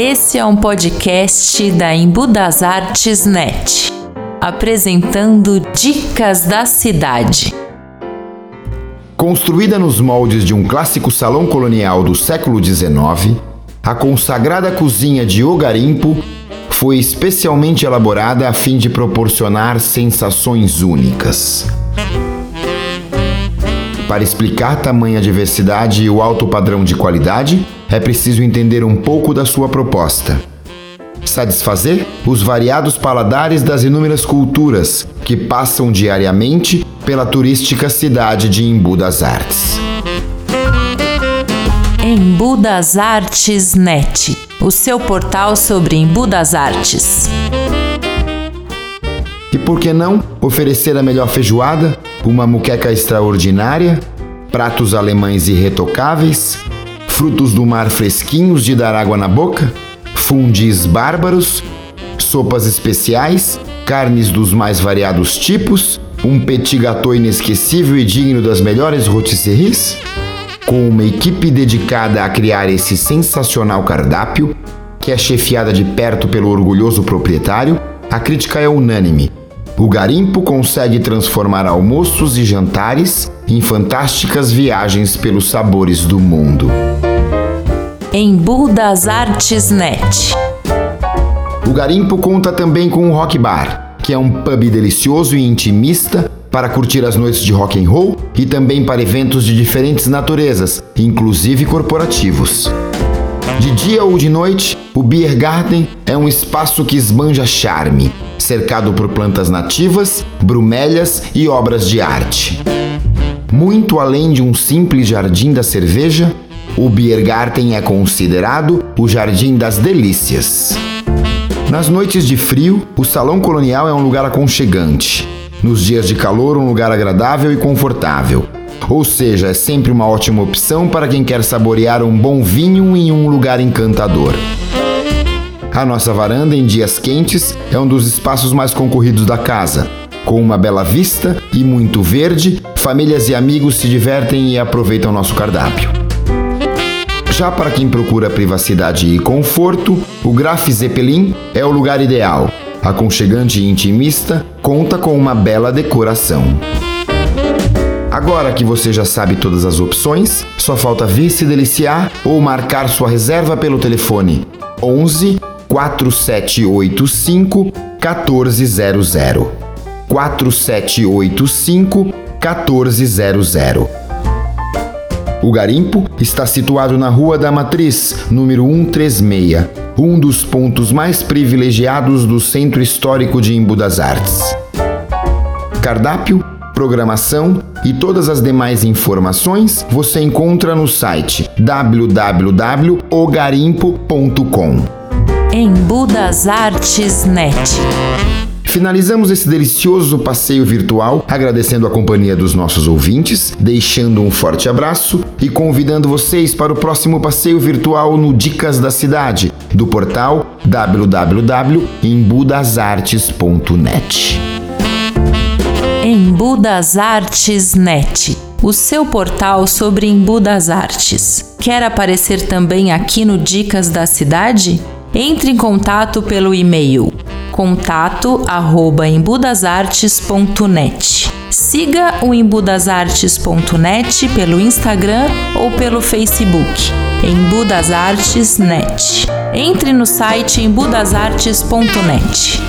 Esse é um podcast da Embu das Artes Net, apresentando dicas da cidade. Construída nos moldes de um clássico salão colonial do século XIX, a consagrada cozinha de O Garimpo foi especialmente elaborada a fim de proporcionar sensações únicas. Para explicar tamanha diversidade e o alto padrão de qualidade, é preciso entender um pouco da sua proposta. Satisfazer os variados paladares das inúmeras culturas que passam diariamente pela turística cidade de Embu das Artes. Embu das Artes Net, o seu portal sobre Embu das Artes. E por que não oferecer a melhor feijoada, uma muqueca extraordinária, pratos alemães irretocáveis, frutos do mar fresquinhos de dar água na boca, fundis bárbaros, sopas especiais, carnes dos mais variados tipos, um petit gâteau inesquecível e digno das melhores rotisseries? Com uma equipe dedicada a criar esse sensacional cardápio, que é chefiada de perto pelo orgulhoso proprietário, a crítica é unânime. O garimpo consegue transformar almoços e jantares em fantásticas viagens pelos sabores do mundo. Embu das Artes Net. O Garimpo conta também com o Rock Bar, que é um pub delicioso e intimista para curtir as noites de rock and roll e também para eventos de diferentes naturezas, inclusive corporativos. De dia ou de noite, o Beer Garden é um espaço que esbanja charme, cercado por plantas nativas, bromélias e obras de arte. Muito além de um simples jardim da cerveja, o Biergarten é considerado o Jardim das Delícias. Nas noites de frio, o Salão Colonial é um lugar aconchegante. Nos dias de calor, um lugar agradável e confortável. Ou seja, é sempre uma ótima opção para quem quer saborear um bom vinho em um lugar encantador. A nossa varanda em dias quentes é um dos espaços mais concorridos da casa. Com uma bela vista e muito verde, famílias e amigos se divertem e aproveitam nosso cardápio. Já para quem procura privacidade e conforto, o Graf Zeppelin é o lugar ideal. Aconchegante e intimista, conta com uma bela decoração. Agora que você já sabe todas as opções, só falta vir se deliciar ou marcar sua reserva pelo telefone 11 4785 1400. 4785 1400. O garimpo está situado na Rua da Matriz, número 136, um dos pontos mais privilegiados do Centro Histórico de Embu das Artes. Cardápio, programação e todas as demais informações você encontra no site www.ogarimpo.com. Embu das Artes Net. Finalizamos esse delicioso passeio virtual agradecendo a companhia dos nossos ouvintes, deixando um forte abraço e convidando vocês para o próximo passeio virtual no Dicas da Cidade, do portal www.embudasartes.net. Embu das Artes Net, o seu portal sobre Embu das Artes. Quer aparecer também aqui no Dicas da Cidade? Entre em contato pelo e-mail contato arroba embudasartes.net. Siga o embudasartes.net pelo Instagram ou pelo Facebook, Embu das Artes Net. Entre no site embudasartes.net.